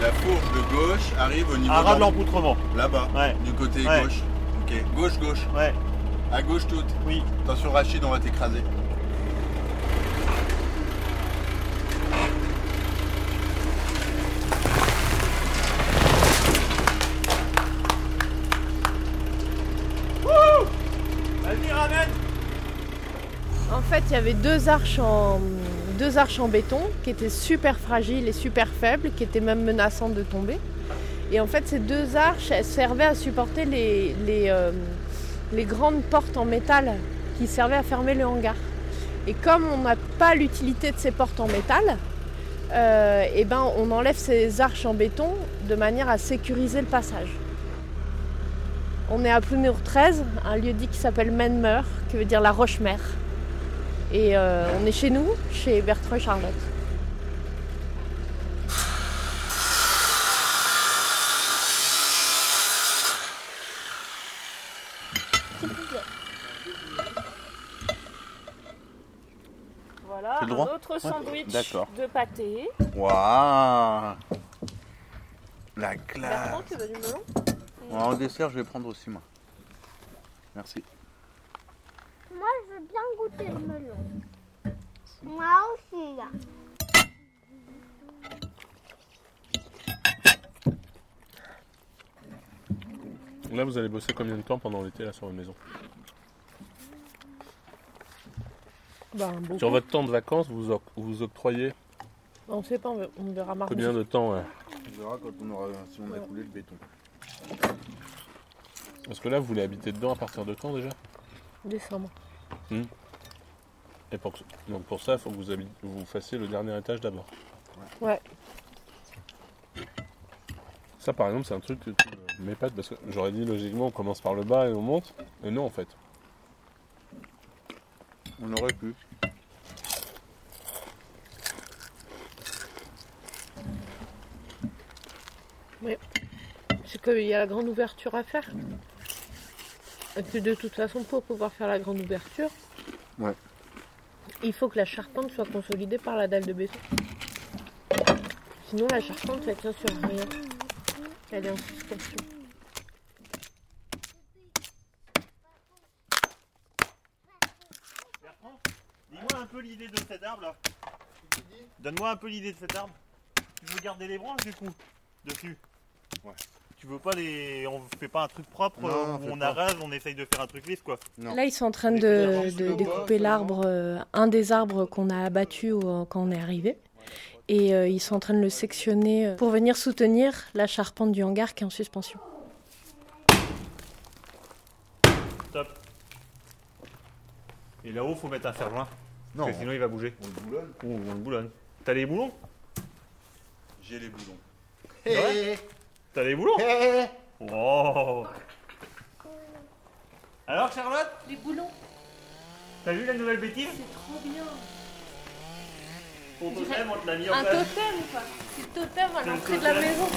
La fourche de gauche arrive au niveau Arabe de l'empoutrement. là-bas, Ouais. du côté Ouais. gauche. Ok, gauche, gauche. Ouais, À gauche toute. oui. Attention Rachid, on va t'écraser. En fait, il y avait deux arches en deux arches en béton qui étaient super fragiles et super faibles, qui étaient même menaçantes de tomber. Et en fait, ces deux arches, servaient à supporter euh, les grandes portes en métal qui servaient à fermer le hangar. Et comme on n'a pas l'utilité de ces portes en métal, euh, eh ben, on enlève ces arches en béton de manière à sécuriser le passage. On est à Plouneur 13, un lieu dit qui s'appelle Menmer, qui veut dire la roche-mère. Et euh, on est chez nous, chez Bertrand et Charlotte. Voilà, un droit autre sandwich d'accord. de pâté. Waouh La Bertrand, classe tu veux du melon En dessert, je vais prendre aussi moi. Merci. Moi, je veux bien goûter le melon. Moi aussi, là. Là, vous allez bosser combien de temps pendant l'été là sur votre maison Ben, beaucoup. Sur votre temps de vacances, vous oc- vous octroyez On sait pas, on ver- on verra mardi. combien de temps ouais On verra quand on aura, si on a coulé le béton. Parce que là, vous voulez habiter dedans à partir de quand déjà? Décembre. Et pour, donc pour ça, il faut que vous, habite- vous fassiez le dernier étage d'abord. Ouais. Ça, par exemple, c'est un truc que tu m'épates parce que j'aurais dit logiquement, on commence par le bas et on monte. Et non, en fait. On aurait pu. C'est qu'il y a la grande ouverture à faire. Et que de toute façon, pour pouvoir faire la grande ouverture, Ouais. il faut que la charpente soit consolidée par la dalle de béton. Sinon, la charpente, elle tient sur rien. Elle est en suspension. Bertrand, dis-moi un peu l'idée de cet arbre là. Donne-moi un peu l'idée de cet arbre. Tu veux garder les branches du coup? Dessus? Ouais. Tu veux pas les. On fait pas un truc propre Non, euh, on où fait on pas. arrase, on essaye de faire un truc lisse quoi. Non. Là, ils sont en train de, découper l'arbre, euh, un des arbres qu'on a abattu quand on est arrivé. Et euh, ils sont en train de le sectionner euh, pour venir soutenir la charpente du hangar qui est en suspension. Top. Et là-haut, faut mettre un fer-joint. Non, Parce que sinon il va bouger. on le boulonne. Ouh, on le boulonne. T'as les boulons? J'ai les boulons. Ouais. T'as les boulons Oh Alors Charlotte Les boulons, T'as vu la nouvelle bêtise c'est trop bien. Ton totem, on te l'a mis en Un place. totem, quoi. C'est le totem à l'entrée de la totem. maison.